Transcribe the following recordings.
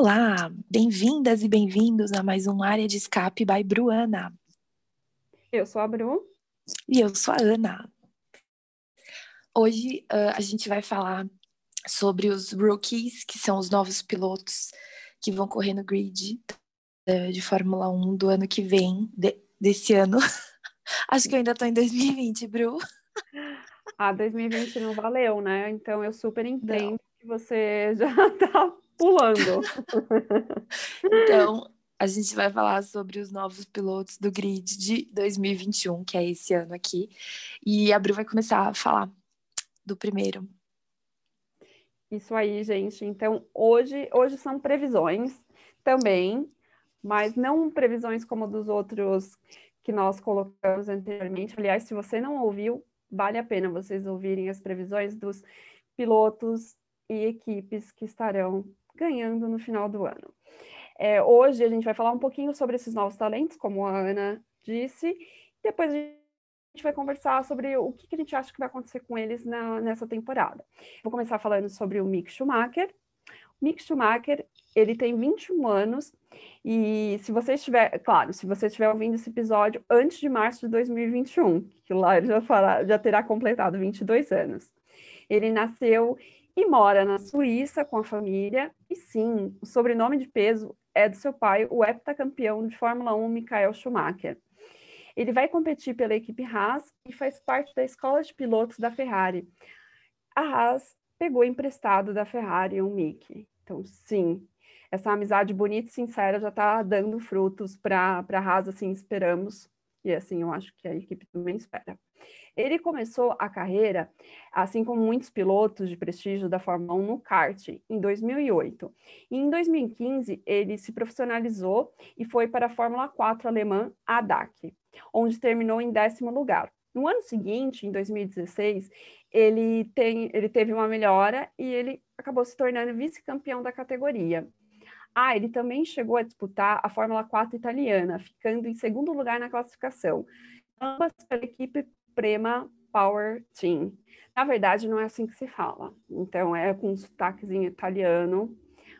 Olá, bem-vindas e bem-vindos a mais um Área de Escape by Bruana. Eu sou a Bru. E eu sou a Ana. Hoje uh, a gente vai falar sobre os rookies, que são os novos pilotos que vão correr no grid uh, de Fórmula 1 do ano que vem, de, desse ano. Acho que eu ainda tô em 2020, Bru. Ah, 2020 não valeu, né? Então eu super entendo não. que você já tá pulando. então, a gente vai falar sobre os novos pilotos do grid de 2021, que é esse ano aqui. E a Bru vai começar a falar do primeiro. Isso aí, gente. Então, hoje, hoje são previsões também, mas não previsões como dos outros que nós colocamos anteriormente. Aliás, se você não ouviu, vale a pena vocês ouvirem as previsões dos pilotos e equipes que estarão ganhando no final do ano. É, hoje a gente vai falar um pouquinho sobre esses novos talentos, como a Ana disse, depois a gente vai conversar sobre o que, que a gente acha que vai acontecer com eles na, nessa temporada. Vou começar falando sobre o Mick Schumacher. O Mick Schumacher, ele tem 21 anos e se você estiver, claro, se você estiver ouvindo esse episódio antes de março de 2021, que lá ele já, fará, já terá completado 22 anos. Ele nasceu e mora na Suíça com a família. E sim, o sobrenome de peso é do seu pai, o heptacampeão de Fórmula 1, Michael Schumacher. Ele vai competir pela equipe Haas e faz parte da escola de pilotos da Ferrari. A Haas pegou emprestado da Ferrari um Mickey. Então, sim, essa amizade bonita e sincera já está dando frutos para a Haas, assim esperamos. E assim, eu acho que a equipe também espera. Ele começou a carreira, assim como muitos pilotos de prestígio da Fórmula 1 no kart, em 2008. E em 2015, ele se profissionalizou e foi para a Fórmula 4 alemã ADAC, onde terminou em décimo lugar. No ano seguinte, em 2016, ele, tem, ele teve uma melhora e ele acabou se tornando vice-campeão da categoria. Ah, ele também chegou a disputar a Fórmula 4 italiana, ficando em segundo lugar na classificação, ambas pela equipe Prema Power Team. Na verdade, não é assim que se fala. Então, é com um sotaquezinho italiano.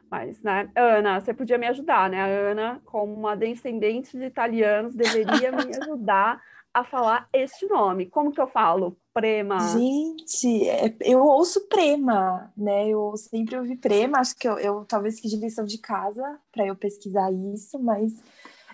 Mas, né, Ana, você podia me ajudar, né? A Ana, como uma descendente de italianos, deveria me ajudar a falar este nome. Como que eu falo? Prema. Gente, é, eu ouço Prema, né? Eu sempre ouvi Prema, acho que eu, eu talvez fiz lição de casa para eu pesquisar isso, mas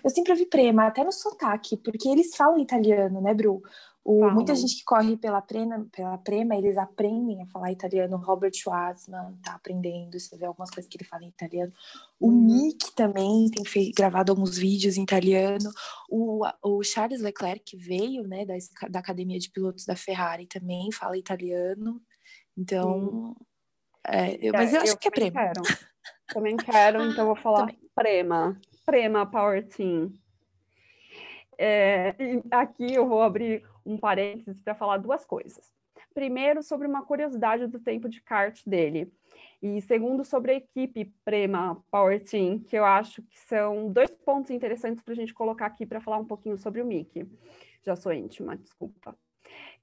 eu sempre ouvi Prema, até no sotaque, porque eles falam italiano, né, Bru? O, muita gente que corre pela Prema, pela Prema, eles aprendem a falar italiano. O Robert Schwarzman tá aprendendo, você vê algumas coisas que ele fala em italiano. O uhum. Mick também tem feito, gravado alguns vídeos em italiano. O, o Charles Leclerc, que veio né, da, da Academia de Pilotos da Ferrari, também fala italiano. Então, é, eu, mas eu acho eu que é Prema. Quero. Também quero, então vou falar Prema. Prema Power Team. É, aqui eu vou abrir um parênteses para falar duas coisas. Primeiro, sobre uma curiosidade do tempo de kart dele. E segundo, sobre a equipe Prema Power Team, que eu acho que são dois pontos interessantes para a gente colocar aqui para falar um pouquinho sobre o Mickey. Já sou íntima, desculpa.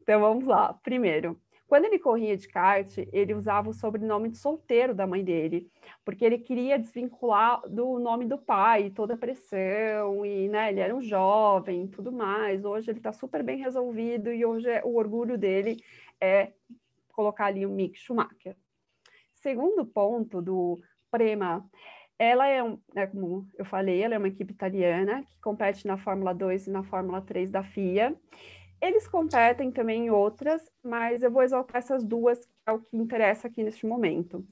Então vamos lá. Primeiro, quando ele corria de kart, ele usava o sobrenome de solteiro da mãe dele, porque ele queria desvincular do nome do pai, toda a pressão, e né, ele era um jovem tudo mais. Hoje ele está super bem resolvido e hoje é, o orgulho dele é colocar ali o Mick Schumacher. Segundo ponto do Prema, ela é, um, é, como eu falei, ela é uma equipe italiana que compete na Fórmula 2 e na Fórmula 3 da FIA. Eles competem também em outras, mas eu vou exaltar essas duas, que é o que interessa aqui neste momento.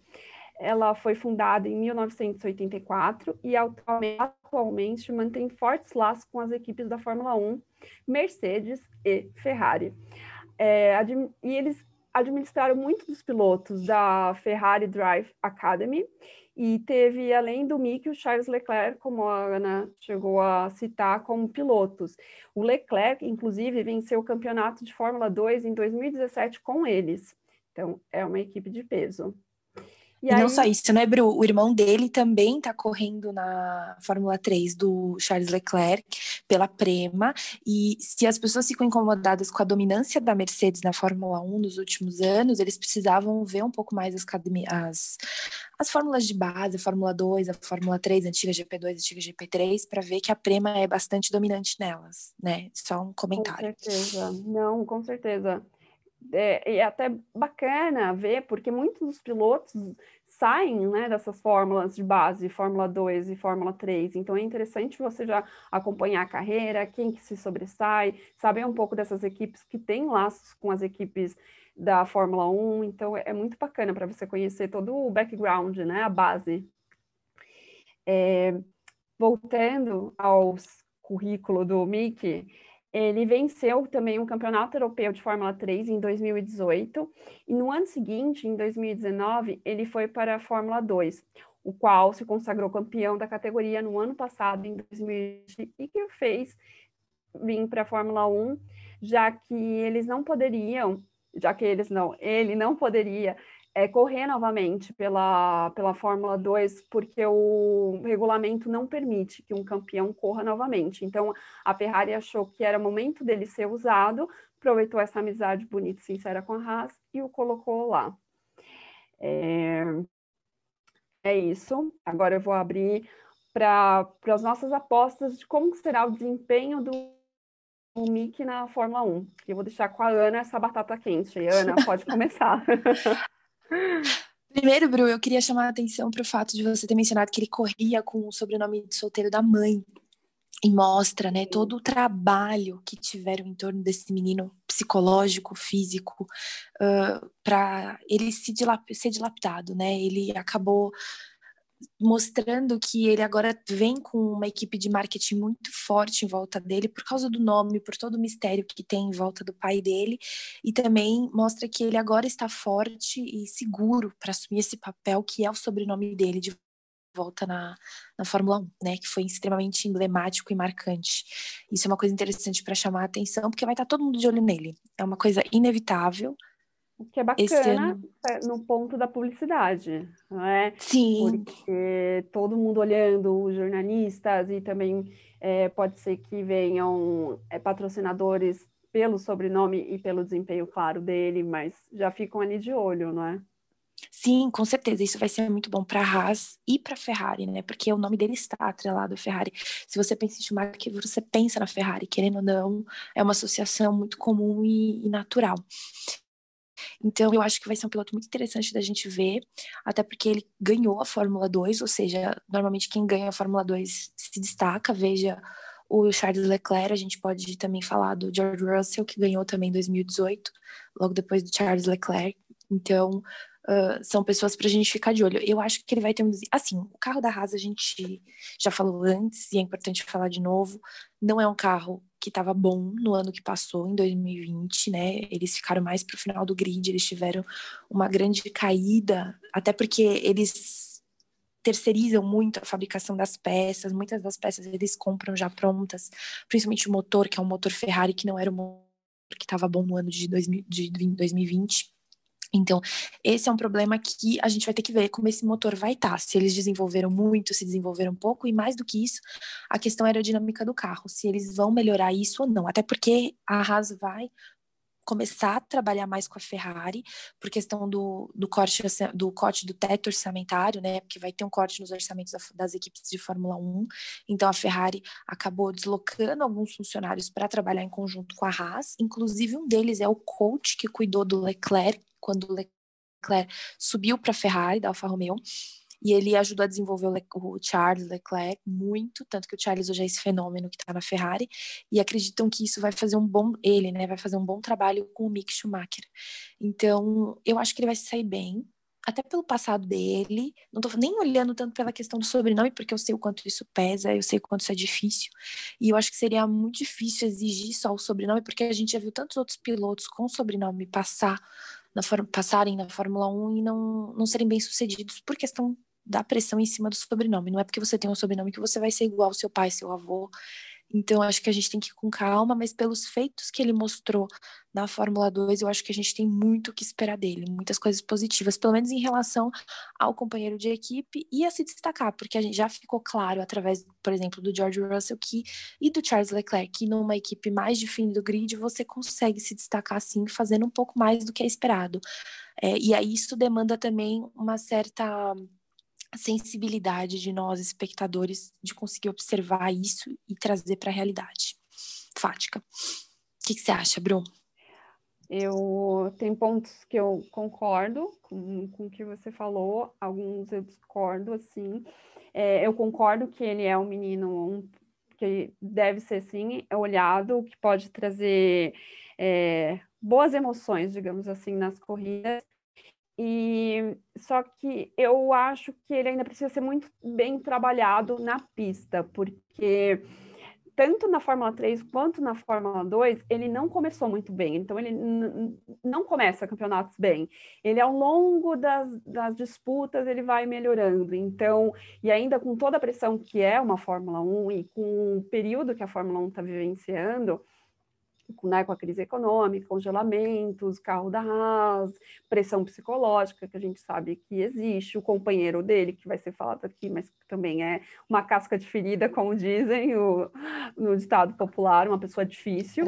Ela foi fundada em 1984 e atualmente mantém fortes laços com as equipes da Fórmula 1, Mercedes e Ferrari. É, e eles administraram muitos dos pilotos da Ferrari Drive Academy e teve, além do Mick, o Charles Leclerc, como a Ana chegou a citar, como pilotos. O Leclerc, inclusive, venceu o campeonato de Fórmula 2 em 2017 com eles. Então, é uma equipe de peso. E, e aí... não só isso, né, Bru? O irmão dele também está correndo na Fórmula 3 do Charles Leclerc pela Prema. E se as pessoas ficam incomodadas com a dominância da Mercedes na Fórmula 1 nos últimos anos, eles precisavam ver um pouco mais as, as, as fórmulas de base, a Fórmula 2, a Fórmula 3, a antiga GP2, a antiga GP3, para ver que a Prema é bastante dominante nelas, né? Só um comentário. Com certeza. Não, com certeza é, é até bacana ver, porque muitos dos pilotos saem né, dessas fórmulas de base, Fórmula 2 e Fórmula 3. Então é interessante você já acompanhar a carreira, quem que se sobressai, saber um pouco dessas equipes que têm laços com as equipes da Fórmula 1. Então é, é muito bacana para você conhecer todo o background, né, a base. É, voltando ao currículo do Mickey, ele venceu também um campeonato europeu de Fórmula 3 em 2018, e no ano seguinte, em 2019, ele foi para a Fórmula 2, o qual se consagrou campeão da categoria no ano passado, em 2020, e que fez vir para a Fórmula 1, já que eles não poderiam, já que eles não, ele não poderia é, correr novamente pela, pela Fórmula 2, porque o regulamento não permite que um campeão corra novamente. Então, a Ferrari achou que era momento dele ser usado, aproveitou essa amizade bonita e sincera com a Haas e o colocou lá. É, é isso. Agora eu vou abrir para as nossas apostas de como será o desempenho do o Mick na Fórmula 1. Eu vou deixar com a Ana essa batata quente. Ana, pode começar. Primeiro, Bru, eu queria chamar a atenção para o fato de você ter mencionado que ele corria com o sobrenome de solteiro da mãe. E mostra, né, todo o trabalho que tiveram em torno desse menino psicológico, físico, uh, para ele se dilap ser dilapidado, né? Ele acabou mostrando que ele agora vem com uma equipe de marketing muito forte em volta dele, por causa do nome, por todo o mistério que tem em volta do pai dele, e também mostra que ele agora está forte e seguro para assumir esse papel que é o sobrenome dele de volta na, na Fórmula 1, né, que foi extremamente emblemático e marcante. Isso é uma coisa interessante para chamar a atenção, porque vai estar todo mundo de olho nele. É uma coisa inevitável, o que é bacana é no ponto da publicidade, não é? Sim. Porque todo mundo olhando, os jornalistas, e também é, pode ser que venham é, patrocinadores pelo sobrenome e pelo desempenho claro dele, mas já ficam ali de olho, não é? Sim, com certeza. Isso vai ser muito bom para a Haas e para a Ferrari, né? Porque o nome dele está atrelado à Ferrari. Se você pensa em Schumacher, você pensa na Ferrari, querendo ou não, é uma associação muito comum e, e natural. Então, eu acho que vai ser um piloto muito interessante da gente ver, até porque ele ganhou a Fórmula 2, ou seja, normalmente quem ganha a Fórmula 2 se destaca. Veja o Charles Leclerc, a gente pode também falar do George Russell, que ganhou também em 2018, logo depois do Charles Leclerc. Então, Uh, são pessoas para a gente ficar de olho. Eu acho que ele vai ter um. Assim, o carro da Haas a gente já falou antes, e é importante falar de novo. Não é um carro que estava bom no ano que passou, em 2020, né? Eles ficaram mais para o final do grid, eles tiveram uma grande caída, até porque eles terceirizam muito a fabricação das peças, muitas das peças eles compram já prontas, principalmente o motor, que é um motor Ferrari que não era o motor que estava bom no ano de, 2000, de 2020. Então, esse é um problema que a gente vai ter que ver como esse motor vai estar. Tá, se eles desenvolveram muito, se desenvolveram pouco, e mais do que isso, a questão aerodinâmica do carro, se eles vão melhorar isso ou não. Até porque a Haas vai começar a trabalhar mais com a Ferrari por questão do, do corte do corte do teto orçamentário, né? Porque vai ter um corte nos orçamentos das equipes de Fórmula 1. Então a Ferrari acabou deslocando alguns funcionários para trabalhar em conjunto com a Haas, inclusive um deles é o coach que cuidou do Leclerc quando o Leclerc subiu para a Ferrari da Alfa Romeo. E ele ajudou a desenvolver o, Le o, Charles Leclerc muito, tanto que o Charles hoje é esse fenômeno que está na Ferrari, e acreditam que isso vai fazer um bom, ele, né, vai fazer um bom trabalho com o Mick Schumacher. Então, eu acho que ele vai sair bem, até pelo passado dele, não estou nem olhando tanto pela questão do sobrenome, porque eu sei o quanto isso pesa, eu sei o quanto isso é difícil, e eu acho que seria muito difícil exigir só o sobrenome, porque a gente já viu tantos outros pilotos com sobrenome passar na passarem na Fórmula 1 e não, não serem bem sucedidos por questão da pressão em cima do sobrenome. Não é porque você tem um sobrenome que você vai ser igual ao seu pai, seu avô. Então, acho que a gente tem que ir com calma, mas pelos feitos que ele mostrou na Fórmula 2, eu acho que a gente tem muito o que esperar dele, muitas coisas positivas, pelo menos em relação ao companheiro de equipe e a se destacar, porque a gente já ficou claro através, por exemplo, do George Russell que, e do Charles Leclerc, que numa equipe mais de fim do grid você consegue se destacar assim, fazendo um pouco mais do que é esperado. É, e aí isso demanda também uma certa sensibilidade de nós, espectadores, de conseguir observar isso e trazer para a realidade fática. O que, você acha, Bruno? Eu tem pontos que eu concordo com, com o que você falou, alguns eu discordo, assim. É, eu concordo que ele é um menino um, que deve ser, sim, olhado, que pode trazer é, boas emoções, digamos assim, nas corridas, e só que eu acho que ele ainda precisa ser muito bem trabalhado na pista, porque tanto na Fórmula 3 quanto na Fórmula 2, ele não começou muito bem. Então, ele não começa campeonatos bem. Ele, ao longo das, das, disputas, ele vai melhorando. Então, e ainda com toda a pressão que é uma Fórmula 1 e com o período que a Fórmula 1 está vivenciando, né, com a crise econômica, congelamentos, carro da Haas, pressão psicológica, que a gente sabe que existe, o companheiro dele, que vai ser falado aqui, mas também é uma casca de ferida, como dizem o, no ditado popular, uma pessoa difícil.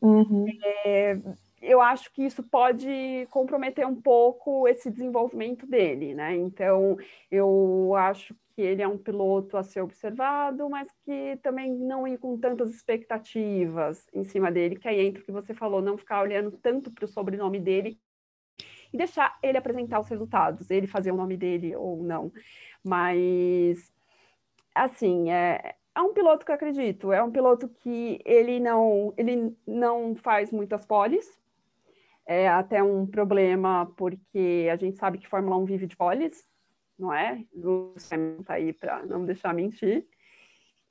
Uhum. É, eu acho que isso pode comprometer um pouco esse desenvolvimento dele, né? Então, eu acho que ele é um piloto a ser observado, mas que também não ir com tantas expectativas em cima dele, que aí entra o que você falou, não ficar olhando tanto para o sobrenome dele e deixar ele apresentar os resultados, ele fazer o nome dele ou não. Mas, assim, é, é um piloto que eu acredito, é um piloto que ele não, ele não faz muitas poles, é até um problema porque a gente sabe que Fórmula 1 vive de poles, não é? O está aí para não deixar mentir.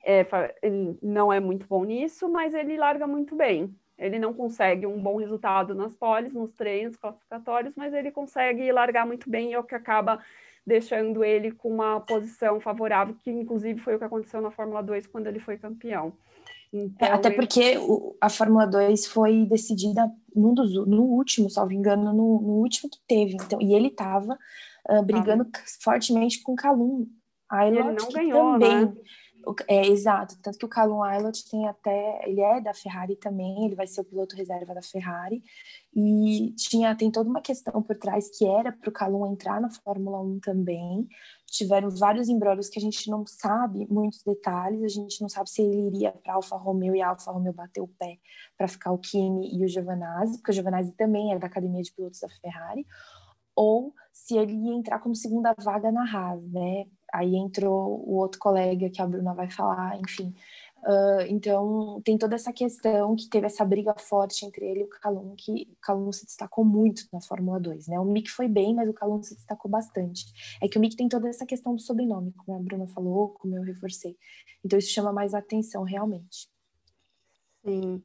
É, ele não é muito bom nisso, mas ele larga muito bem. Ele não consegue um bom resultado nas poles, nos treinos classificatórios, mas ele consegue largar muito bem e é o que acaba deixando ele com uma posição favorável, que inclusive foi o que aconteceu na Fórmula 2 quando ele foi campeão. Então, é, até ele... porque a Fórmula 2 foi decidida num dos, no último, salvo engano, no, no último que teve. Então, e ele estava uh, brigando ah. fortemente com o Calum. Aylot, ele não ganhou, também, né? É, exato, tanto que o Calum Aylot tem até, ele é da Ferrari também, ele vai ser o piloto reserva da Ferrari, e tinha, tem toda uma questão por trás que era para o Calum entrar na Fórmula 1 também, tiveram vários embrólios que a gente não sabe muitos detalhes, a gente não sabe se ele iria para Alfa Romeo e a Alfa Romeo bateu o pé para ficar o Kimi e o Giovanazzi, porque o Giovanazzi também é da academia de pilotos da Ferrari, ou se ele ia entrar como segunda vaga na Haas, né? Aí entrou o outro colega que a Bruna vai falar, enfim. Uh, então, tem toda essa questão que teve essa briga forte entre ele e o Calum, que o Calum se destacou muito na Fórmula 2, né? O Mick foi bem, mas o Calum se destacou bastante. É que o Mick tem toda essa questão do sobrenome, como a Bruna falou, como eu reforcei. Então, isso chama mais atenção, realmente. Sim,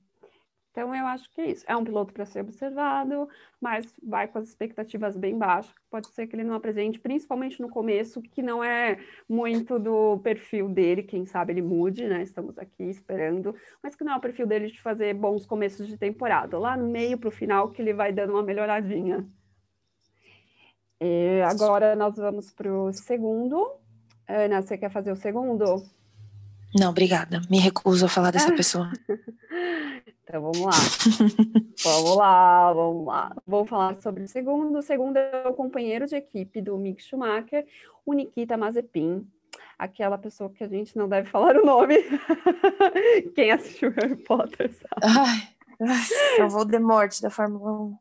então, eu acho que é isso. É um piloto para ser observado, mas vai com as expectativas bem baixas. Pode ser que ele não apresente, principalmente no começo, que não é muito do perfil dele. Quem sabe ele mude, né? Estamos aqui esperando, mas que não é o perfil dele de fazer bons começos de temporada. Lá no meio, para o final, que ele vai dando uma melhoradinha. E agora nós vamos para o segundo. Ana, você quer fazer o segundo? Não, obrigada. Me recuso a falar dessa pessoa. Então vamos lá. vamos lá, vamos lá. Vou falar sobre o segundo. O segundo é o companheiro de equipe do Mick Schumacher, o Nikita Mazepin. Aquela pessoa que a gente não deve falar o nome. Quem assistiu Harry Potter sabe. Ai, ai, o Voldemort da Fórmula 1.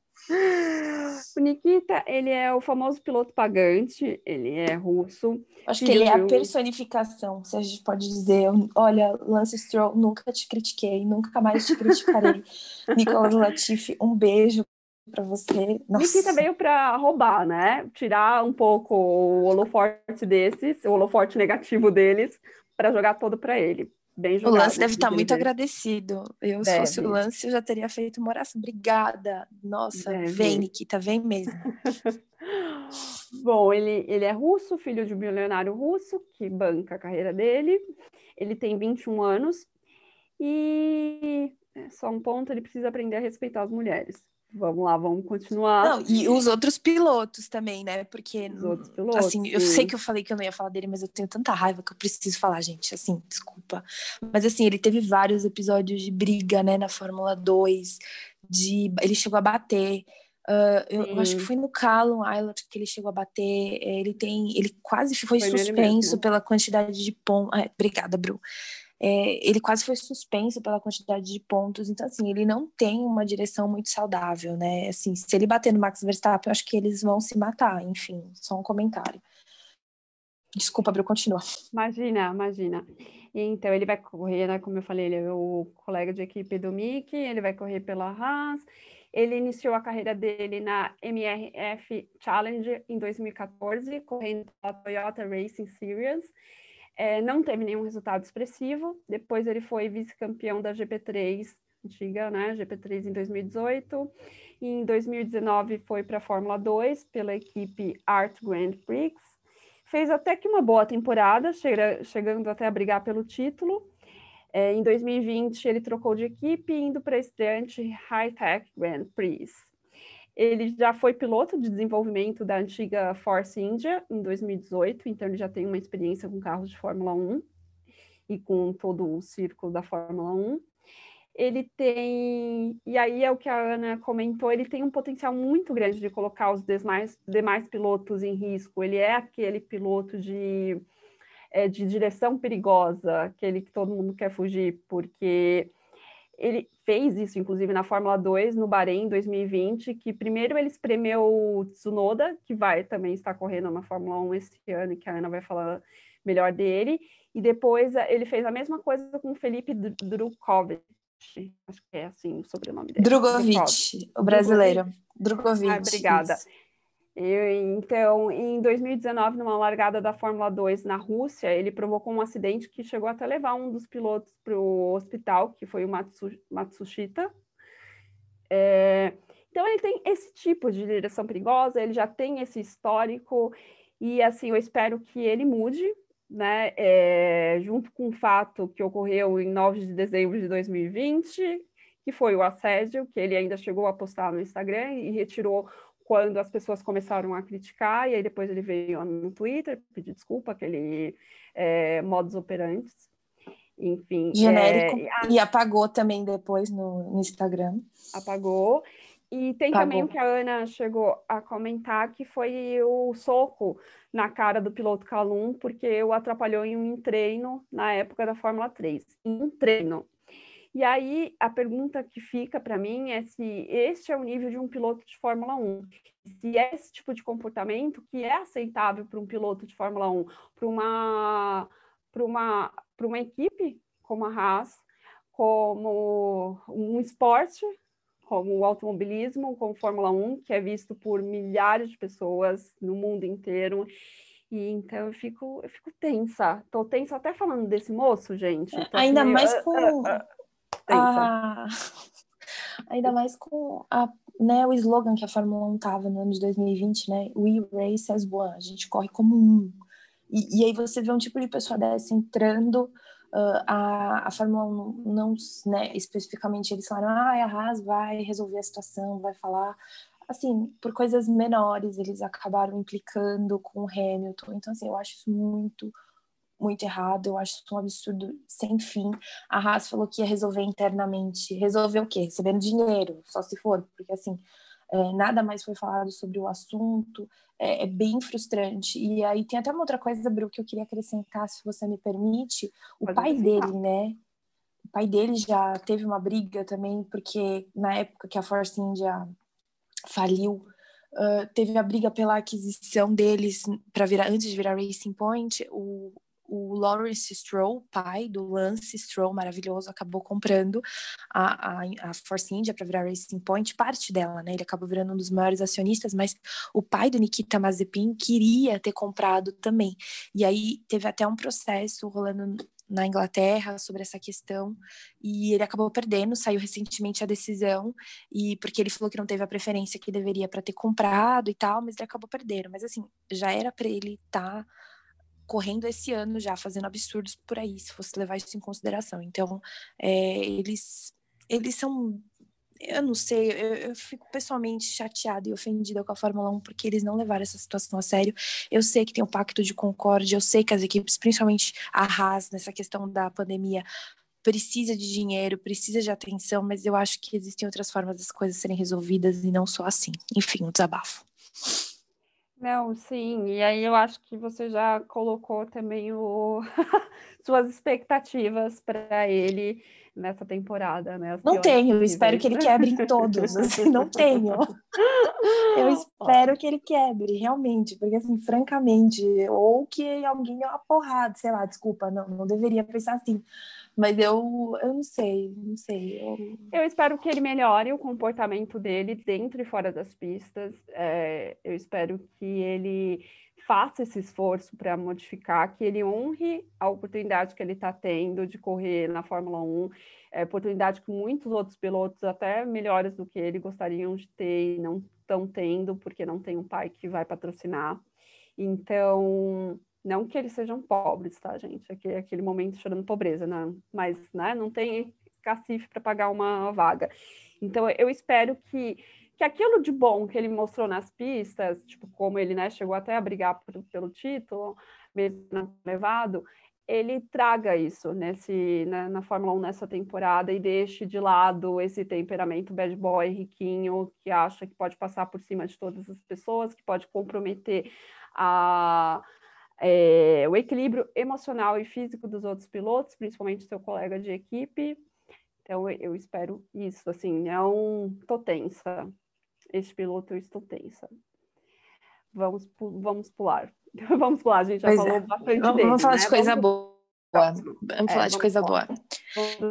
O Nikita, ele é o famoso piloto pagante, ele é russo. Acho que ele é a personificação, se a gente pode dizer. Olha, Lance Stroll, nunca te critiquei, nunca mais te criticarei. Nicolas Latifi, um beijo para você. Nossa. Nikita veio para roubar, né? Tirar um pouco o holoforte desses, o holoforte negativo deles, para jogar todo para ele. Bem jogado, o Lance deve estar tá muito agradecido. Eu, deve. se fosse o Lance, eu já teria feito uma oração. Obrigada. Nossa, deve. vem, Nikita, vem mesmo. Bom, ele, ele é russo, filho de um milionário russo, que banca a carreira dele. Ele tem 21 anos. E é, só um ponto, ele precisa aprender a respeitar as mulheres. Vamos lá, vamos continuar. Não, e os outros pilotos também, né? Porque, os outros pilotos, assim, eu sei que eu falei que eu não ia falar dele, mas eu tenho tanta raiva que eu preciso falar, gente, assim, desculpa. Mas, assim, ele teve vários episódios de briga, né, na Fórmula 2, de... ele chegou a bater. Uh, eu, eu, acho que foi no Callum Island que ele chegou a bater. Ele tem, ele quase foi, foi suspenso pela quantidade de pontos. Ah, obrigada, Bru é, ele quase foi suspenso pela quantidade de pontos. Então, assim, ele não tem uma direção muito saudável, né? Assim, se ele bater no Max Verstappen, eu acho que eles vão se matar. Enfim, só um comentário. Desculpa, Bru, continua. Imagina, imagina. Então, ele vai correr, né? Como eu falei, ele é o colega de equipe do Mickey, ele vai correr pela Haas. Ele iniciou a carreira dele na MRF Challenge em 2014, correndo pela Toyota Racing Series. É, não teve nenhum resultado expressivo. Depois ele foi vice-campeão da GP3, antiga, né? GP3 em 2018. E em 2019 foi para a Fórmula 2 pela equipe Art Grand Prix. Fez até que uma boa temporada, chegando até a brigar pelo título. É, em 2020 ele trocou de equipe, indo para a estreante High Tech Grand Prix. Ele já foi piloto de desenvolvimento da antiga Force India em 2018, então ele já tem uma experiência com carros de Fórmula 1 e com todo o círculo da Fórmula 1. Ele tem, e aí é o que a Ana comentou, ele tem um potencial muito grande de colocar os demais, demais pilotos em risco. Ele é aquele piloto de, é, de direção perigosa, aquele que todo mundo quer fugir, porque ele fez isso, inclusive, na Fórmula 2, no Bahrein, em 2020, que primeiro ele espremeu o Tsunoda, que vai também estar correndo na Fórmula 1 esse ano, que a Ana vai falar melhor dele, e depois eh, ele fez a mesma coisa com o Felipe Drukovic, acho que é assim o sobrenome dele. Drogovic, o brasileiro. Drogovic. Ah, obrigada. Isso. Eu, então, em 2019, numa largada da Fórmula 2 na Rússia, ele provocou um acidente que chegou até levar um dos pilotos para o hospital, que foi o Matsu, Matsushita. É, então, ele tem esse tipo de direção perigosa, ele já tem esse histórico, e assim, eu espero que ele mude, né? É, junto com o fato que ocorreu em 9 de dezembro de 2020, que foi o assédio, que ele ainda chegou a postar no Instagram e retirou quando as pessoas começaram a criticar, e aí depois ele veio no Twitter pedir desculpa, aquele é, modus operandi, enfim. Genérico, é, e apagou também depois no, no Instagram. Apagou. E tem também o que a Ana chegou a comentar, que foi o soco na cara do piloto Calum, porque o atrapalhou em um treino na época da Fórmula 3. Em um treino. E aí a pergunta que fica para mim é se este é o nível de um piloto de Fórmula 1. Se é esse tipo de comportamento que é aceitável para um piloto de Fórmula 1, para uma, para uma, para uma equipe como a Haas, como um esporte, como o automobilismo, como Fórmula 1, que é visto por milhares de pessoas no mundo inteiro. E então eu fico, eu fico tensa. Tô tensa até falando desse moço, gente. Ainda meio... mais com. Uh, uh, uh a... Ainda mais com a, né, o slogan que a Fórmula 1 tava no ano de 2020, né? We race as one, a gente corre como um. E, e aí você vê um tipo de pessoa dessa entrando, uh, a, a Fórmula 1 não, né, especificamente eles falaram, ah, a Haas vai resolver a situação, vai falar. Assim, por coisas menores, eles acabaram implicando com o Hamilton. Então, assim, eu acho isso muito, muito errado, eu acho isso um absurdo sem fim. A Haas falou que ia resolver internamente. Resolver o quê? Recebendo dinheiro, só se for, porque assim, é, nada mais foi falado sobre o assunto, é, é, bem frustrante. E aí tem até uma outra coisa, Bru, que eu queria acrescentar, se você me permite. O Pode pai dele, né? O pai dele já teve uma briga também, porque na época que a Force India faliu, Uh, teve a briga pela aquisição deles para virar antes de virar Racing Point. O, o Lawrence Stroll, pai do Lance Stroll, maravilhoso, acabou comprando a, a, a Force India para virar Racing Point, parte dela, né? Ele acabou virando um dos maiores acionistas, mas o pai do Nikita Mazepin queria ter comprado também. E aí teve até um processo rolando na Inglaterra sobre essa questão e ele acabou perdendo, saiu recentemente a decisão e porque ele falou que não teve a preferência que deveria para ter comprado e tal, mas ele acabou perdendo. Mas assim, já era para ele estar tá correndo esse ano já, fazendo absurdos por aí, se fosse levar isso em consideração. Então, é, eles, eles são. Eu não sei, eu, eu fico pessoalmente chateada e ofendida com a Fórmula 1 porque eles não levaram essa situação a sério. Eu sei que tem o Pacto de Concórdia, eu sei que as equipes, principalmente a Haas, nessa questão da pandemia, precisa de dinheiro, precisa de atenção, mas eu acho que existem outras formas das coisas serem resolvidas e não só assim. Enfim, um desabafo. Não, sim, e aí eu acho que você já colocou também o... suas expectativas para ele nessa temporada, né? Não tenho, espero que ele quebre em todos, assim, não tenho. Eu espero que ele quebre, realmente, porque assim, francamente, ou que alguém dê uma porrada, sei lá, desculpa, não, não deveria pensar assim, mas eu, eu não sei, não sei. Eu... eu espero que ele melhore o comportamento dele dentro e fora das pistas. É, eu espero que ele faça esse esforço para modificar, que ele honre a oportunidade que ele está tendo de correr na Fórmula 1, é, oportunidade que muitos outros pilotos, até melhores do que ele, gostariam de ter e não estão tendo, porque não tem um pai que vai patrocinar. Então, não que eles sejam pobres, tá, gente? Aquele, aquele momento chorando pobreza, né? Mas né, não tem cacife para pagar uma vaga. Então, eu espero que, que aquilo de bom que ele mostrou nas pistas, tipo, como ele né, chegou até a brigar por, pelo título, mesmo levado, ele traga isso nesse, né, na Fórmula 1 nessa temporada e deixe de lado esse temperamento bad boy riquinho que acha que pode passar por cima de todas as pessoas, que pode comprometer a é, o equilíbrio emocional e físico dos outros pilotos, principalmente seu colega de equipe. Então, eu espero isso, assim, não tô tensa. Este piloto eu estou tensa. Vamos, vamos pular. vamos pular, a gente já pois falou é. bastante vamos, dele, Vamos falar né? de coisa vamos... boa. Vamos é, falar de coisa boa.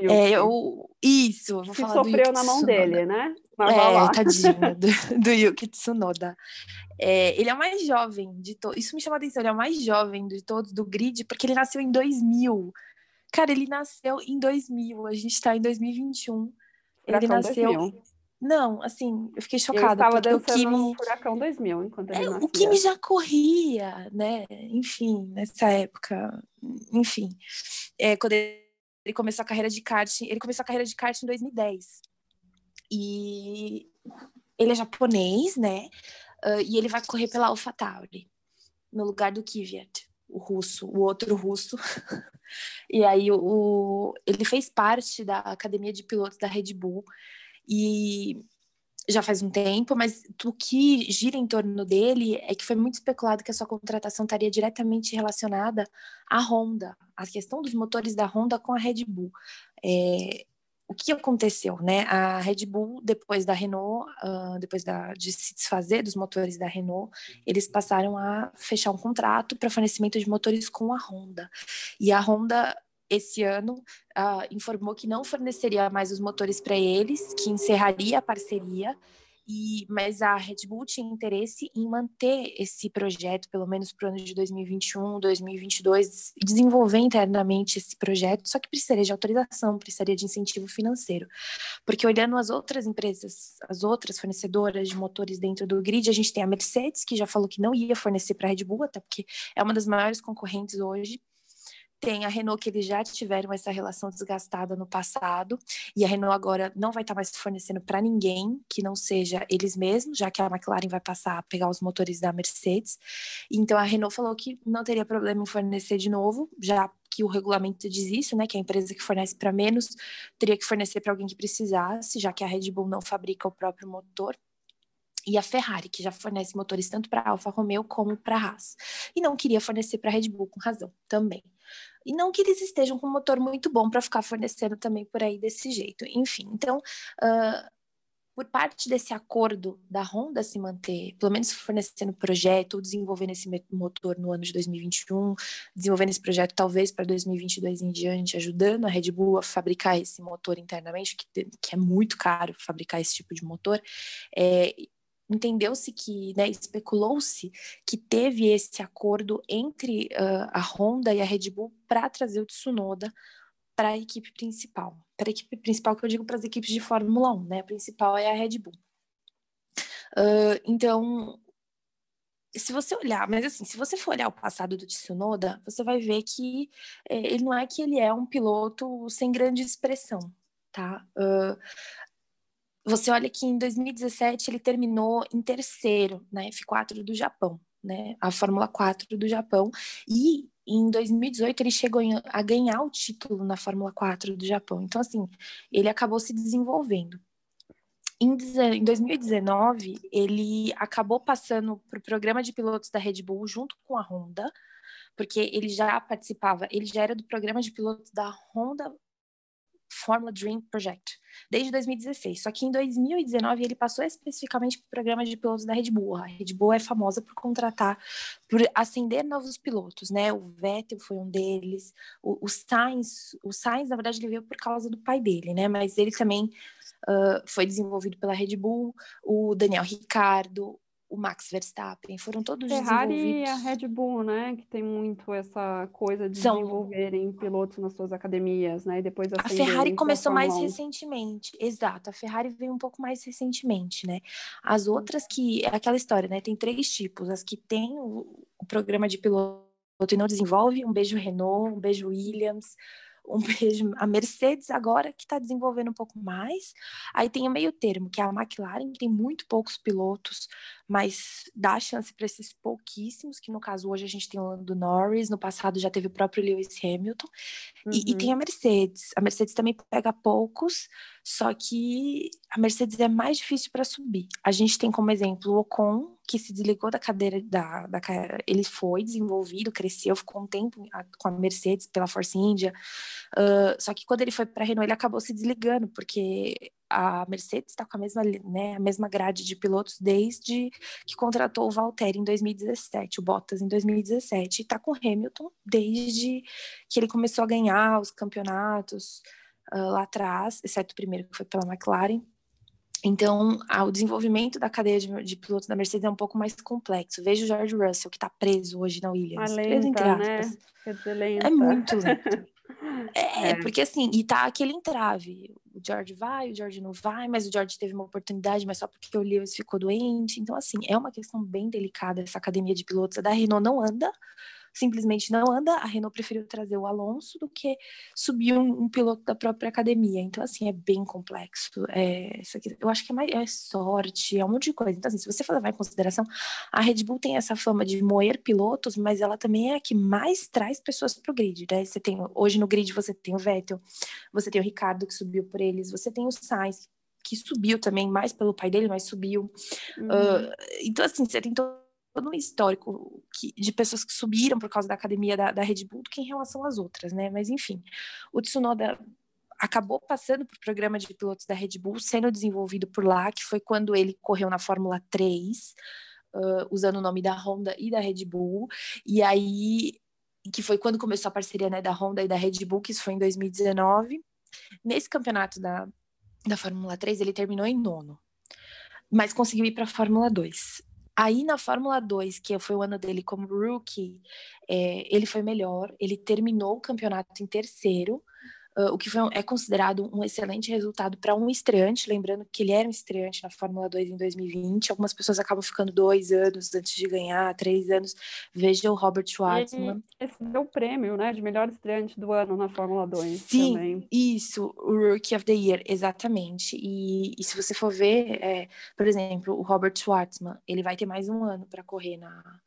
É, eu, isso, vou que falar sofreu na mão dele, né? Mas é, tadinho, do, do Yuki Tsunoda. É, ele é o mais jovem de todos. Isso me chama a atenção, ele é o mais jovem de todos do grid, porque ele nasceu em 2000. Cara, ele nasceu em 2000, a gente tá em 2021. Ele nasceu. 2000. Não, assim, eu fiquei chocada. Eu porque o Kimi... no Furacão 2000, enquanto ele é, nascia. O Kimi já corria, né? Enfim, nessa época. Enfim, é, quando ele começou a carreira de kart, ele começou a carreira de kart em 2010. E ele é japonês, né? Uh, e ele vai correr pela AlphaTauri, no lugar do Kvyat, o russo, o outro russo. e aí o, ele fez parte da academia de pilotos da Red Bull e já faz um tempo, mas o que gira em torno dele é que foi muito especulado que a sua contratação estaria diretamente relacionada à Honda, a questão dos motores da Honda com a Red Bull. É, o que aconteceu, né? A Red Bull, depois da Renault, uh, depois da, de se desfazer dos motores da Renault, eles passaram a fechar um contrato para fornecimento de motores com a Honda. E a Honda, esse ano, uh, informou que não forneceria mais os motores para eles, que encerraria a parceria e, mas a Red Bull tinha interesse em manter esse projeto, pelo menos para o ano de 2021, 2022, desenvolver internamente esse projeto, só que precisaria de autorização, precisaria de incentivo financeiro. Porque olhando as outras empresas, as outras fornecedoras de motores dentro do grid, a gente tem a Mercedes, que já falou que não ia fornecer para a Red Bull, até porque é uma das maiores concorrentes hoje. Tem a Renault, que eles já tiveram essa relação desgastada no passado, e a Renault agora não vai estar mais fornecendo para ninguém que não seja eles mesmos, já que a McLaren vai passar a pegar os motores da Mercedes. Então a Renault falou que não teria problema em fornecer de novo, já que o regulamento diz isso, né, que a empresa que fornece para menos teria que fornecer para alguém que precisasse, já que a Red Bull não fabrica o próprio motor e a Ferrari, que já fornece motores tanto para a Alfa Romeo como para a Haas. E não queria fornecer para a Red Bull, com razão também. E não que eles estejam com um motor muito bom para ficar fornecendo também por aí desse jeito. Enfim, então, uh, por parte desse acordo da Honda se manter, pelo menos fornecendo projeto, ou desenvolvendo esse motor no ano de 2021, desenvolvendo esse projeto talvez para 2022 em diante, ajudando a Red Bull a fabricar esse motor internamente, que, que é muito caro fabricar esse tipo de motor, é, entendeu-se que, né, especulou-se que teve esse acordo entre uh, a Honda e a Red Bull para trazer o Tsunoda para a equipe principal. Para a equipe principal que eu digo para as equipes de Fórmula 1, né? A principal é a Red Bull. Uh, então, se você olhar, mas assim, se você for olhar o passado do Tsunoda, você vai ver que é, ele não é que ele é um piloto sem grande expressão, tá? Uh, você olha que em 2017 ele terminou em terceiro na F4 do Japão, né? A Fórmula 4 do Japão. E em 2018 ele chegou a ganhar o título na Fórmula 4 do Japão. Então, assim, ele acabou se desenvolvendo. Em 2019, ele acabou passando para o programa de pilotos da Red Bull junto com a Honda, porque ele já participava, ele já era do programa de pilotos da Honda Formula Dream Project, desde 2016. Só que em 2019 ele passou especificamente para o programa de pilotos da Red Bull. A Red Bull é famosa por contratar, por acender novos pilotos, né? O Vettel foi um deles, o, o Sainz, o Sainz, na verdade, ele veio por causa do pai dele, né? Mas ele também uh, foi desenvolvido pela Red Bull, o Daniel Ricardo, o Max Verstappen, foram todos Ferrari desenvolvidos. e a Red Bull, né, que tem muito essa coisa de São... desenvolverem pilotos nas suas academias, né, e depois A Ferrari começou mais recentemente, exato, a Ferrari veio um pouco mais recentemente, né, as outras que, é aquela história, né, tem três tipos, as que têm o, o programa de piloto e não desenvolve, um beijo Renault, um beijo Williams, um beijo. A Mercedes agora que está desenvolvendo um pouco mais. Aí tem o meio termo, que é a McLaren, que tem muito poucos pilotos, mas dá chance para esses pouquíssimos, que no caso hoje a gente tem o Lando Norris, no passado já teve o próprio Lewis Hamilton. Uhum. E, e, tem a uhum. Mercedes. A Mercedes também pega poucos, só que a Mercedes é mais difícil para subir. A gente tem como exemplo o Ocon, que se desligou da cadeira da, da ele foi desenvolvido, cresceu, ficou um tempo com a Mercedes pela Force India. Uh, só que quando ele foi para a Renault, ele acabou se desligando, porque a Mercedes está com a mesma, né, a mesma grade de pilotos desde que contratou o Valtteri em 2017, o Bottas em 2017, e está com o Hamilton desde que ele começou a ganhar os campeonatos uh, lá atrás, exceto o primeiro que foi pela McLaren. Então, o desenvolvimento da cadeia de, de, pilotos da Mercedes é um pouco mais complexo. Veja o George Russell, que está preso hoje na Williams. A lenta, né? lenta. É muito lento. é, é, porque assim, e tá aquele entrave. O George vai, o George não vai, mas o George teve uma oportunidade, mas só porque o Lewis ficou doente. Então, assim, é uma questão bem delicada essa academia de pilotos. A da Renault não anda, simplesmente não anda. A Renault preferiu trazer o Alonso do que subir um, um piloto da própria academia. Então, assim, é bem complexo. É, isso aqui, eu acho que é, mais, é sorte, é um monte de coisa. Então, assim, se você for levar em consideração, a Red Bull tem essa fama de moer pilotos, mas ela também é a que mais traz pessoas para o grid. Né? Você tem, hoje no grid você tem o Vettel, você tem o Ricardo que subiu por eles, você tem o Sainz que subiu também, mais pelo pai dele, mas subiu. Uhum. Uh, então, assim, você tem todo todo um histórico que, de pessoas que subiram por causa da academia da, da Red Bull do que em relação às outras, né? Mas enfim, o Tsunoda acabou passando o programa de pilotos da Red Bull, sendo desenvolvido por lá, que foi quando ele correu na Fórmula 3, uh, usando o nome da Honda e da Red Bull, e aí que foi quando começou a parceria né, da Honda e da Red Bull, que isso foi em 2019. Nesse campeonato da, da Fórmula 3, ele terminou em nono, mas conseguiu ir para a Fórmula 2. Aí na Fórmula 2, que foi o ano dele como rookie, é, ele foi melhor, ele terminou o campeonato em terceiro, uh, o que foi, é considerado um excelente resultado para um estreante, lembrando que ele era um estreante na Fórmula 2 em 2020. Algumas pessoas acabam ficando dois anos antes de ganhar, três anos. Veja o Robert Schwartzman. Ele recebeu o prêmio né, de melhor estreante do ano na Fórmula 2 Sim, também. isso, o Rookie of the Year, exatamente. E, e se você for ver, é, por exemplo, o Robert Schwartzman, ele vai ter mais um ano para correr na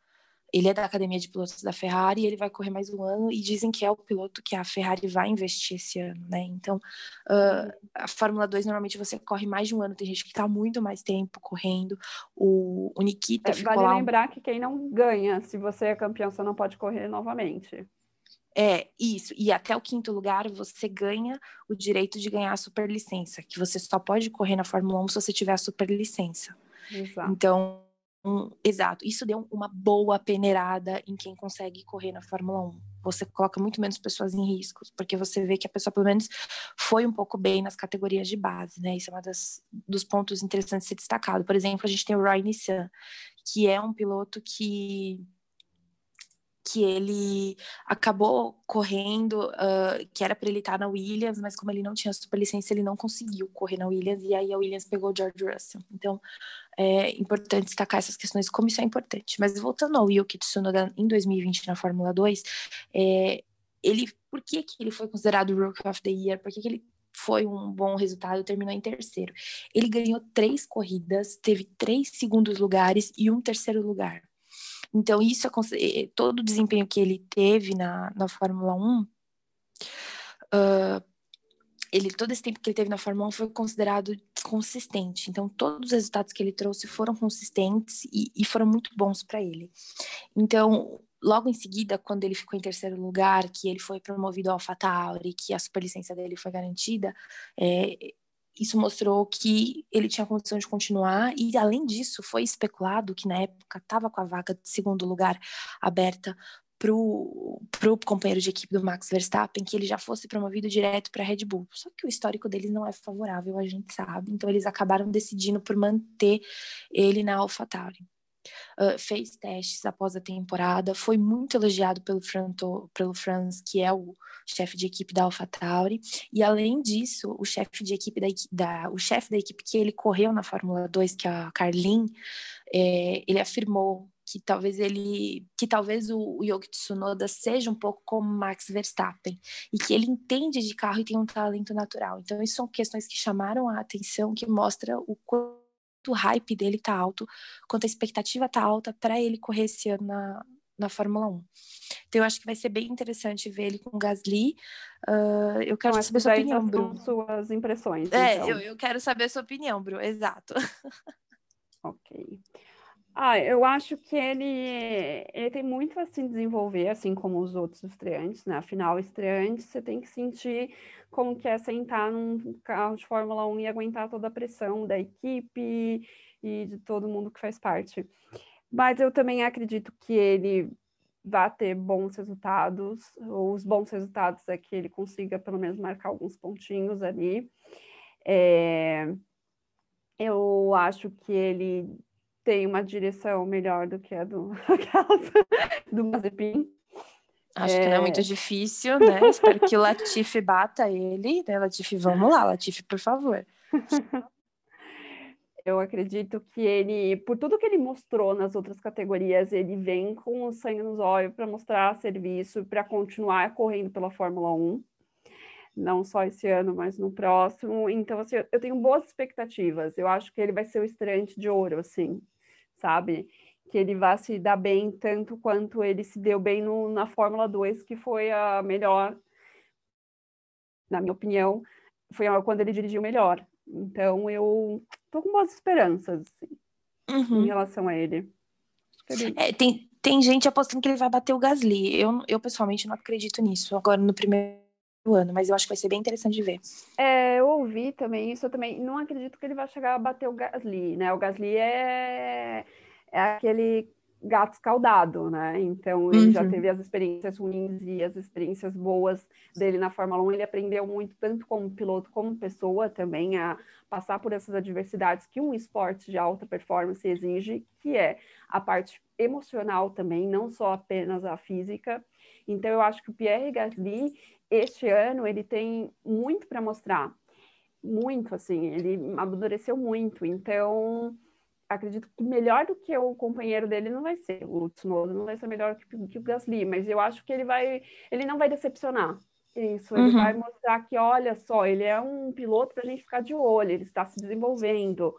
ele é da academia de pilotos da Ferrari, ele vai correr mais um ano e dizem que é o piloto que a Ferrari vai investir esse ano, né? Então, uh, a Fórmula 2 normalmente você corre mais de um ano, tem gente que está muito mais tempo correndo. O, o Nikita é, ficou vale lá... lembrar que quem não ganha, se você é campeão, você não pode correr novamente. É, isso. E até o quinto lugar, você ganha o direito de ganhar a superlicença, que você só pode correr na Fórmula 1 se você tiver a superlicença. Exato. Então, exato, isso deu uma boa peneirada em quem consegue correr na Fórmula 1. Você coloca muito menos pessoas em riscos, porque você vê que a pessoa, pelo menos, foi um pouco bem nas categorias de base, né? Isso é um dos pontos interessantes de ser destacado. Por exemplo, a gente tem o Ryan Nissan, que é um piloto que que ele acabou correndo, uh, que era para ele estar na Williams, mas como ele não tinha superlicença, ele não conseguiu correr na Williams, e aí a Williams pegou o George Russell. Então, é importante destacar essas questões, como isso é importante. Mas voltando ao Yuki Tsunoda em 2020 na Fórmula 2, é, ele, por que, que ele foi considerado Rookie of the Year? Por que, que ele foi um bom resultado, terminou em terceiro. Ele ganhou três corridas, teve três segundos lugares e um terceiro lugar. Então, isso é todo o desempenho que ele teve na, na Fórmula 1, uh, ele, todo esse tempo que ele teve na Fórmula 1 foi considerado consistente. Então, todos os resultados que ele trouxe foram consistentes e, e foram muito bons para ele. Então, logo em seguida, quando ele ficou em terceiro lugar, que ele foi promovido ao AlphaTauri, que a superlicença dele foi garantida, é, isso mostrou que ele tinha condição de continuar e além disso foi especulado que na época estava com a vaga de segundo lugar aberta para o companheiro de equipe do Max Verstappen que ele já fosse promovido direto para Red Bull. Só que o histórico deles não é favorável, a gente sabe. Então eles acabaram decidindo por manter ele na AlphaTauri uh, fez testes após a temporada, foi muito elogiado pelo, Franto, pelo Franz, que é o chefe de equipe da AlphaTauri, e além disso, o chefe de equipe da, da o chefe da equipe que ele correu na Fórmula 2, que é a Carlin, é, ele afirmou que talvez ele, que talvez o, o Yogi Tsunoda seja um pouco como Max Verstappen e que ele entende de carro e tem um talento natural. Então, isso são questões que chamaram a atenção, que mostra o quanto o hype dele tá alto, quanto a expectativa tá alta para ele correr esse ano na, na Fórmula 1. Então eu acho que vai ser bem interessante ver ele com o Gasly. Uh, eu quero então, saber sua opinião, Bruno. Suas impressões. É, então. eu, eu quero saber a sua opinião, Bruno. Exato. ok. Ah, eu acho que ele, ele tem muito a se desenvolver, assim como os outros estreantes, né? Afinal, estreante, você tem que sentir como que é sentar num carro de Fórmula 1 e aguentar toda a pressão da equipe e de todo mundo que faz parte. Mas eu também acredito que ele vai ter bons resultados, os bons resultados é que ele consiga pelo menos marcar alguns pontinhos ali. É... Eu acho que ele tem uma direção melhor do que a do, do Mazepin. Acho é... que não é muito é. difícil, né? Espero que o Latifi bata ele, né? Latifi, vamos lá, Latifi, por favor. Eu acredito que ele, por tudo que ele mostrou nas outras categorias, ele vem com o sangue nos olhos para mostrar serviço, para continuar correndo pela Fórmula 1. Não só esse ano, mas no próximo. Então, assim, eu tenho boas expectativas. Eu acho que ele vai ser o estreante de ouro, assim, sabe? Que ele vai se dar bem tanto quanto ele se deu bem no, na Fórmula 2, que foi a melhor, na minha opinião, foi quando ele dirigiu melhor. Então eu tô com boas esperanças assim, uhum. em relação a ele. É, tem, tem gente apostando que ele vai bater o Gasly. Eu, eu pessoalmente não acredito nisso agora no primeiro ano, mas eu acho que vai ser bem interessante de ver. É, eu ouvi também isso, eu também não acredito que ele vai chegar a bater o Gasly, né? O Gasly é, é aquele gato escaldado, né? Então ele uhum. já teve as experiências ruins e as experiências boas dele na Fórmula 1. Ele aprendeu muito, tanto como piloto como pessoa também, a passar por essas adversidades que um esporte de alta performance exige, que é a parte emocional também, não só apenas a física. Então eu acho que o Pierre Gasly este ano ele tem muito para mostrar, muito assim, ele amadureceu muito, então acredito que melhor do que o companheiro dele não vai ser, o Tsunoda não vai ser melhor que, que o Gasly, mas eu acho que ele vai, ele não vai decepcionar, isso, ele uhum. vai mostrar que, olha só, ele é um piloto para a gente ficar de olho, ele está se desenvolvendo,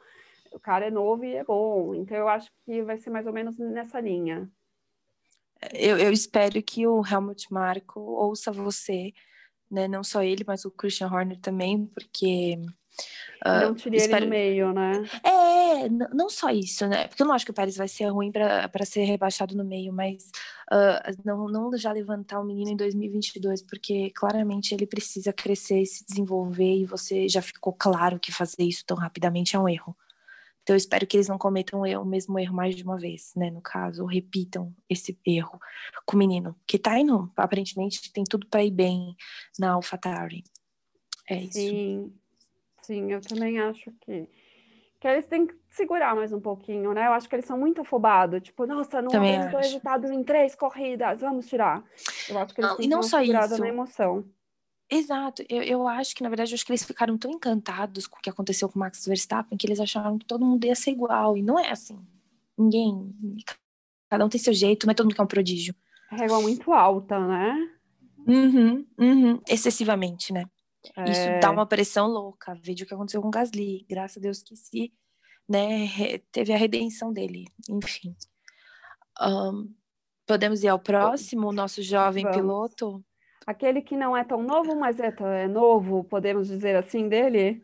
o cara é novo e é bom, então eu acho que vai ser mais ou menos nessa linha eu, eu espero que o Helmut Marko ouça você, né? Não só ele, mas o Christian Horner também, porque. Uh, não tirei espero... ele no meio, né? É, não só isso, né? Porque eu não acho que o Pérez vai ser ruim para ser rebaixado no meio, mas uh, não, não já levantar o menino em 2022, porque claramente ele precisa crescer e se desenvolver, e você já ficou claro que fazer isso tão rapidamente é um erro. Então, eu espero que eles não cometam o mesmo erro mais de uma vez, né? No caso, ou repitam esse erro com o menino. Que tá indo, aparentemente, tem tudo para ir bem na AlphaTauri. É isso. Sim, sim, eu também acho que, que eles têm que segurar mais um pouquinho, né? Eu acho que eles são muito afobados. Tipo, nossa, não apresentou acho. resultado em três corridas, vamos tirar. Eu acho que eles Não, têm e não só isso. na emoção. Exato, eu, eu acho que, na verdade, eu acho que eles ficaram tão encantados com o que aconteceu com o Max Verstappen que eles acharam que todo mundo ia ser igual, e não é assim. Ninguém, cada um tem seu jeito, não é todo mundo que é um prodígio. Régua muito alta, né? Uhum, uhum, excessivamente, né? Isso É, dá uma pressão louca. Veja o que aconteceu com o Gasly. Graças a Deus que se, né, teve a redenção dele. Enfim. Ahn, podemos ir ao próximo, o nosso jovem Vamos. piloto? Aquele que não é tão novo, mas é, tão- é novo, podemos dizer assim, dele?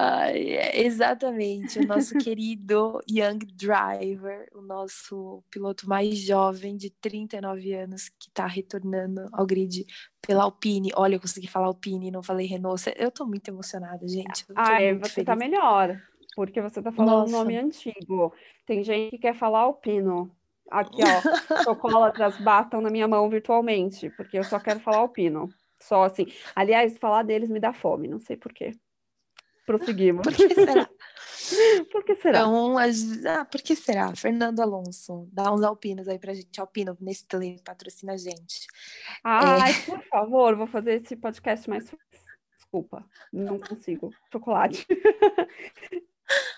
É exatamente, o nosso querido Young Driver, o nosso piloto mais jovem de 39 anos que está retornando ao grid pela Alpine. Olha, eu consegui falar Alpine, não falei Renault. Eu tô muito emocionada, gente. Ah, é, você tá feliz. melhor, porque você tá falando Nossa. nome antigo. Tem gente que quer falar alpino. Aqui, ó, chocolatras batam na minha mão virtualmente, porque eu só quero falar alpino. Só assim. Aliás, falar deles me dá fome, não sei por quê. Prosseguimos. Por que será? Por que será? Então, ah, por que será? Fernando Alonso, dá uns alpinos aí pra gente. Alpino, Nestlé, patrocina a gente. Ai, por favor, vou fazer esse podcast mais. Desculpa, não consigo. Chocolate.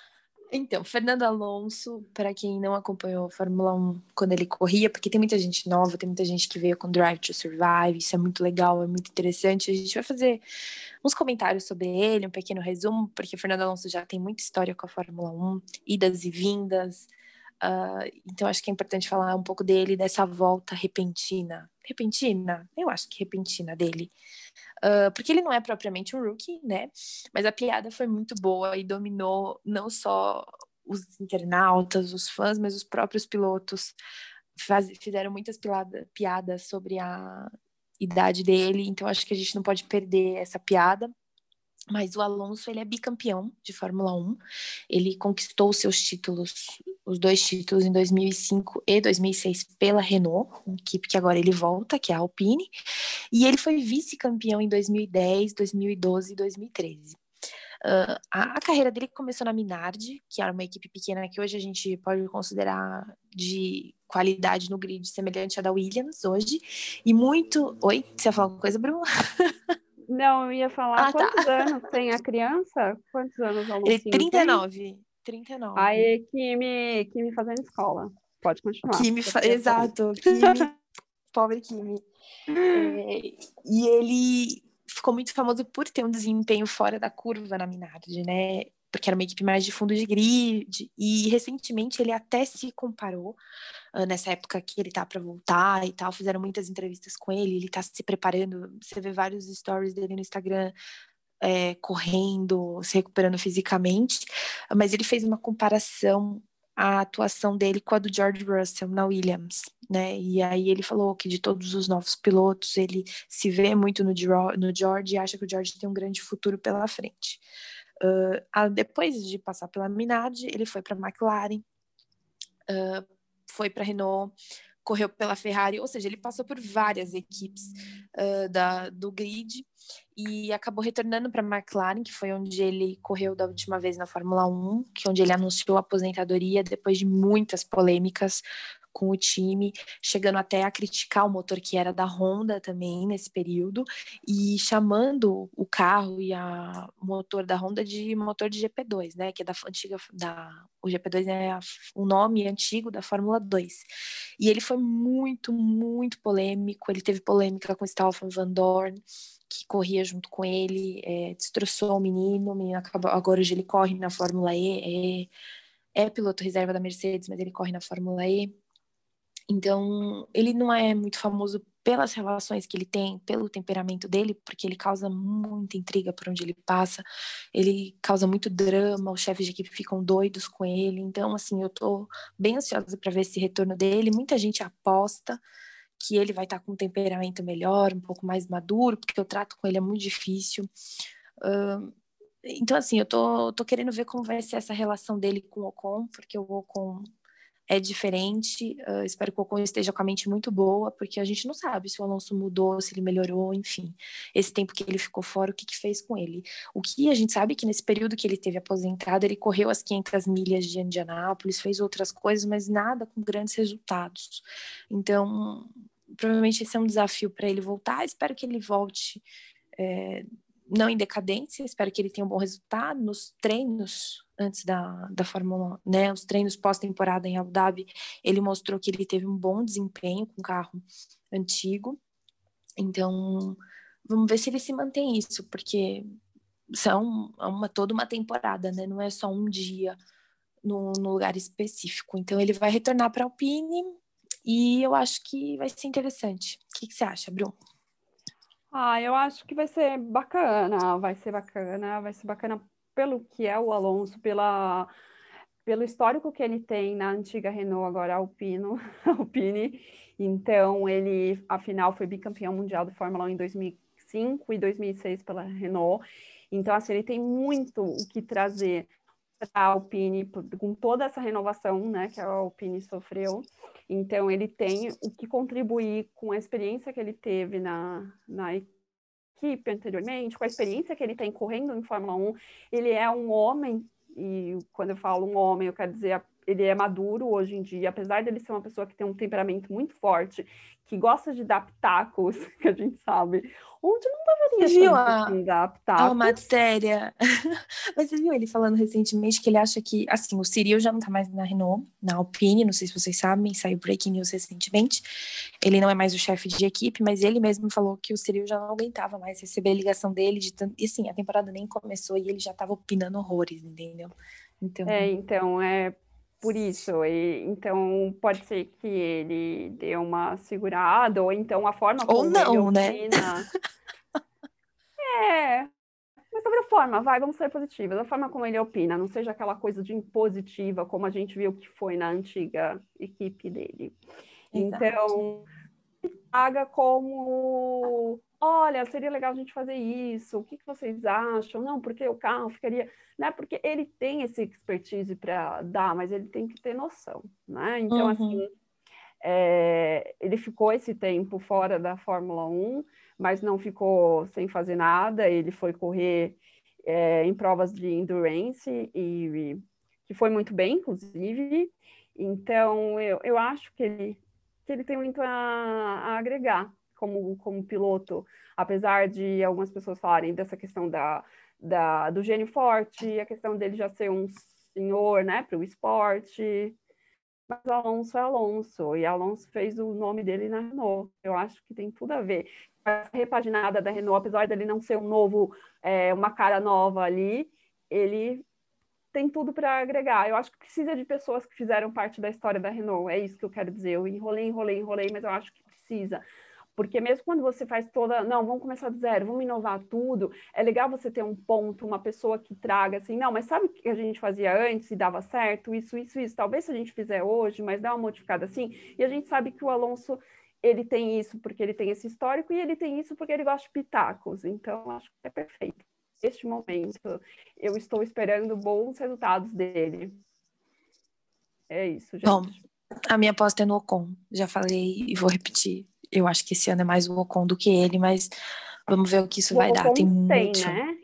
Então, Fernando Alonso, para quem não acompanhou a Fórmula 1 quando ele corria, porque tem muita gente nova, tem muita gente que veio com Drive to Survive, isso é muito legal, é muito interessante. A gente vai fazer uns comentários sobre ele, um pequeno resumo, porque Fernando Alonso já tem muita história com a Fórmula 1, idas e vindas. ah, então, acho que é importante falar um pouco dele, dessa volta repentina. Repentina? Eu acho que repentina dele. Ah, porque ele não é propriamente um rookie, né? Mas a piada foi muito boa e dominou não só os internautas, os fãs, mas os próprios pilotos faz- fizeram muitas pilada- piadas sobre a idade dele, então acho que a gente não pode perder essa piada. Mas o Alonso, ele é bicampeão de Fórmula 1. Ele conquistou seus títulos, os dois títulos em 2005 e 2006 pela Renault, uma equipe que agora ele volta, que é a Alpine. E ele foi vice-campeão em 2010, 2012 e 2013. Uh, a, a carreira dele começou na Minardi, que era uma equipe pequena que hoje a gente pode considerar de qualidade no grid semelhante à da Williams hoje. E muito. Oi, você ia falar alguma coisa, Bruno? Não, eu ia falar Ah, tá. quantos anos tem a criança? Quantos anos o Ele Alonso tem? 39. 39. Aí, Kimi, Kimi fazendo escola. Pode continuar. Kimi, fa- exato, Kimi, pobre Kimi. É, e ele ficou muito famoso por ter um desempenho fora da curva na Minardi, né? Porque era uma equipe mais de fundo de grid. E recentemente ele até se comparou, nessa época que ele tá para voltar e tal. Fizeram muitas entrevistas com ele, ele tá se preparando. Você vê vários stories dele no Instagram. é, correndo, se recuperando fisicamente, mas ele fez uma comparação a atuação dele com a do George Russell na Williams, né? E aí ele falou que de todos os novos pilotos ele se vê muito no, no George e acha que o George tem um grande futuro pela frente. Uh, ah, depois de passar pela Minardi, ele foi para a McLaren, uh, foi para Renault, correu pela Ferrari, ou seja, ele passou por várias equipes uh, da, do grid e acabou retornando para a McLaren, que foi onde ele correu da última vez na Fórmula 1, que é onde ele anunciou a aposentadoria depois de muitas polêmicas com o time, chegando até a criticar o motor que era da Honda também nesse período e chamando o carro e a, motor da Honda de motor de GP2, né, que é da antiga da o GP2 é o nome antigo da Fórmula 2. E ele foi muito, muito polêmico, ele teve polêmica com Stoffel Van Dorn, que corria junto com ele, é, destroçou o menino, o menino acabou, agora hoje ele corre na Fórmula E, é, é piloto reserva da Mercedes, mas ele corre na Fórmula E. Então, ele não é muito famoso pelas relações que ele tem, pelo temperamento dele, porque ele causa muita intriga por onde ele passa, ele causa muito drama, os chefes de equipe ficam doidos com ele. Então, assim, eu tô bem ansiosa para ver esse retorno dele. Muita gente aposta que ele vai estar com um temperamento melhor, um pouco mais maduro, porque o trato com ele é muito difícil. Uh, então, assim, eu tô, tô querendo ver como vai ser essa relação dele com o Ocon, porque o Ocon é diferente. Uh, espero que o Ocon esteja com a mente muito boa, porque a gente não sabe se o Alonso mudou, se ele melhorou, enfim. Esse tempo que ele ficou fora, o que, que fez com ele. O que a gente sabe é que nesse período que ele teve aposentado, ele correu as 500 milhas de Indianápolis, fez outras coisas, mas nada com grandes resultados. Então, provavelmente esse é um desafio para ele voltar. Espero que ele volte. É, não em decadência, espero que ele tenha um bom resultado nos treinos antes da, da Fórmula 1, né? Os treinos pós-temporada em Abu Dhabi, ele mostrou que ele teve um bom desempenho com o carro antigo. Então, vamos ver se ele se mantém isso, porque são uma toda uma temporada, né? Não é só um dia no, no lugar específico. Então, ele vai retornar para a Alpine e eu acho que vai ser interessante. O que, que você acha, Bruno? Ah, eu acho que vai ser bacana, vai ser bacana, vai ser bacana pelo que é o Alonso, pela, pelo histórico que ele tem na antiga Renault, agora Alpino, Alpine. Então, ele, afinal, foi bicampeão mundial de Fórmula 1 em 2005 e 2006 pela Renault. Então, assim, ele tem muito o que trazer para a Alpine, com toda essa renovação né, que a Alpine sofreu. Então, ele tem o que contribuir com a experiência que ele teve na, na equipe anteriormente, com a experiência que ele tem correndo em Fórmula 1. Ele é um homem, e quando eu falo um homem, eu quero dizer ele é maduro hoje em dia, apesar dele ser uma pessoa que tem um temperamento muito forte, que gosta de dar pitacos, que a gente sabe, onde não deveria você viu a, a matéria. Mas você viu ele falando recentemente que ele acha que, assim, o Cyril já não tá mais na Renault, na Alpine, não sei se vocês sabem, saiu breaking news recentemente. Ele não é mais o chefe de equipe, mas ele mesmo falou que o Cyril já não aguentava mais receber a ligação dele de tanto... E assim, a temporada nem começou e ele já tava opinando horrores, entendeu? Então... É, então, é por isso. E, então, pode ser que ele dê uma segurada, ou então a forma como ou não, ele né? é. Mas sobre a forma, vai, vamos ser positivos. A forma como ele opina, não seja aquela coisa de impositiva, como a gente viu que foi na antiga equipe dele. Exato. Então, paga como olha, seria legal a gente fazer isso, o que, que vocês acham? Não, porque o carro ficaria, né? Porque ele tem esse expertise para dar, mas ele tem que ter noção, né? Então, uhum. assim, é, ele ficou esse tempo fora da Fórmula 1, mas não ficou sem fazer nada, ele foi correr é, em provas de endurance e, e que foi muito bem, inclusive. Então, eu, eu acho que ele, que ele tem muito a, a agregar como, como piloto, apesar de algumas pessoas falarem dessa questão da, da, do gênio forte, a questão dele já ser um senhor, né, para o esporte. Mas Alonso é Alonso, e Alonso fez o nome dele na Renault. Eu acho que tem tudo a ver. A repaginada da Renault, apesar dele não ser um novo, é, uma cara nova ali, ele tem tudo para agregar. Eu acho que precisa de pessoas que fizeram parte da história da Renault. É isso que eu quero dizer. Eu enrolei, enrolei, enrolei, mas eu acho que precisa. Porque mesmo quando você faz toda, não, vamos começar do zero, vamos inovar tudo, é legal você ter um ponto, uma pessoa que traga assim, não, mas sabe o que a gente fazia antes e dava certo? Isso, isso, isso. Talvez se a gente fizer hoje, mas dá uma modificada assim. E a gente sabe que o Alonso ele tem isso porque ele tem esse histórico e ele tem isso porque ele gosta de pitacos. Então, acho que é perfeito. Neste momento, eu estou esperando bons resultados dele. É isso, gente. Bom, a minha aposta é no Ocon. Já falei e vou repetir eu acho que esse ano é mais o Ocon do que ele, mas vamos ver o que isso o vai Ocon dar. Tem, tem muito... né?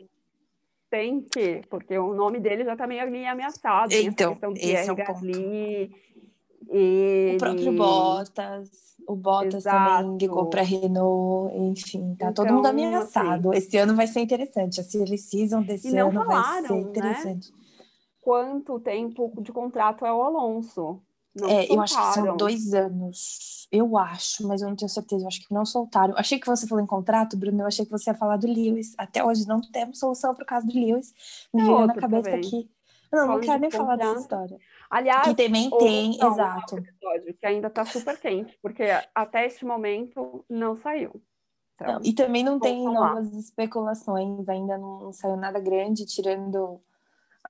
Tem que, porque o nome dele já tá meio ameaçado. Então, esse é o ponto. Ele... O próprio Bottas, o Bottas Exato. também ligou para Renault, enfim, tá então, todo mundo então, ameaçado. Assim, Esse ano vai ser interessante, a silly season desse ano falaram, vai ser né? interessante. Né? Quanto tempo de contrato é o Alonso? É, eu acho que são dois anos. Eu acho, mas eu não tenho certeza. Eu acho que não soltaram. Achei que você falou em contrato, Bruno. Eu achei que você ia falar do Lewis. Até hoje não temos solução para o caso do Lewis. Me veio na cabeça também. aqui. Não, não quero nem falar dessa história. Aliás, que também tem, não, exato. Episódio, que ainda está super quente, porque até este momento não saiu. Então, não, e também não tem novas especulações, ainda não, não saiu nada grande, tirando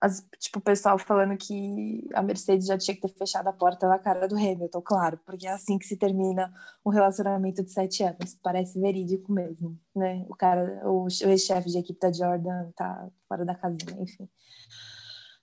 as, tipo, o pessoal falando que a Mercedes já tinha que ter fechado a porta na cara do Hamilton, claro, porque é assim que se termina um relacionamento de sete anos. Parece verídico mesmo, né? O cara, o, ex-chefe de equipe da Jordan tá fora da casinha, enfim.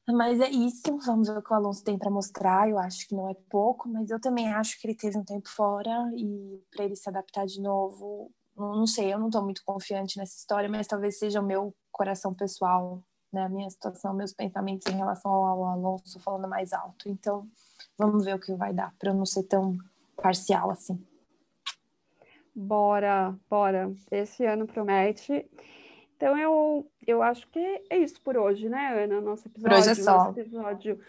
Mas é isso, vamos ver o que o Alonso tem para mostrar. Eu acho que não é pouco, mas eu também acho que ele teve um tempo fora e para ele se adaptar de novo, não sei, eu não estou muito confiante nessa história, mas talvez seja o meu coração pessoal, né, a minha situação, meus pensamentos em relação ao Alonso falando mais alto. Então, vamos ver o que vai dar para eu não ser tão parcial assim. Bora, bora. Esse ano promete. Então eu, eu acho que é isso por hoje, né, Ana? Nosso episódio. Por hoje é só. Episódio...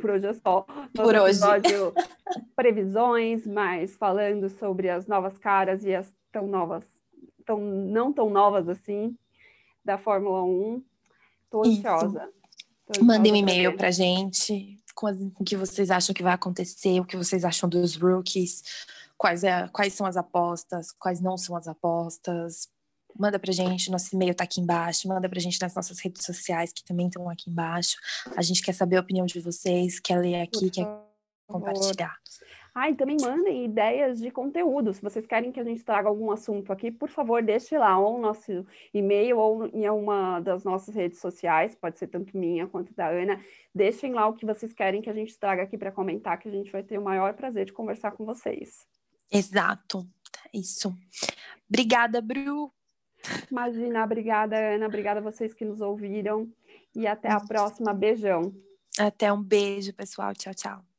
por hoje é só. Nosso por episódio hoje. previsões, mas falando sobre as novas caras e as tão novas, tão, não tão novas assim, da Fórmula 1. Estou ansiosa. Mandem um e-mail para gente com, as, o que vocês acham que vai acontecer, o que vocês acham dos rookies, quais, é, quais são as apostas, quais não são as apostas manda pra gente, nosso e-mail tá aqui embaixo, manda pra gente nas nossas redes sociais, que também estão aqui embaixo. A gente quer saber a opinião de vocês, quer ler aqui, quer compartilhar. Ah, e também mandem ideias de conteúdo. Se vocês querem que a gente traga algum assunto aqui, por favor, deixe lá ou no nosso e-mail ou em uma das nossas redes sociais, pode ser tanto minha quanto da Ana. Deixem lá o que vocês querem que a gente traga aqui para comentar, que a gente vai ter o maior prazer de conversar com vocês. Exato, isso. Obrigada, Bru. Imagina, obrigada, Ana, obrigada a vocês que nos ouviram e até a próxima. Beijão. Até um beijo, pessoal. Tchau, tchau.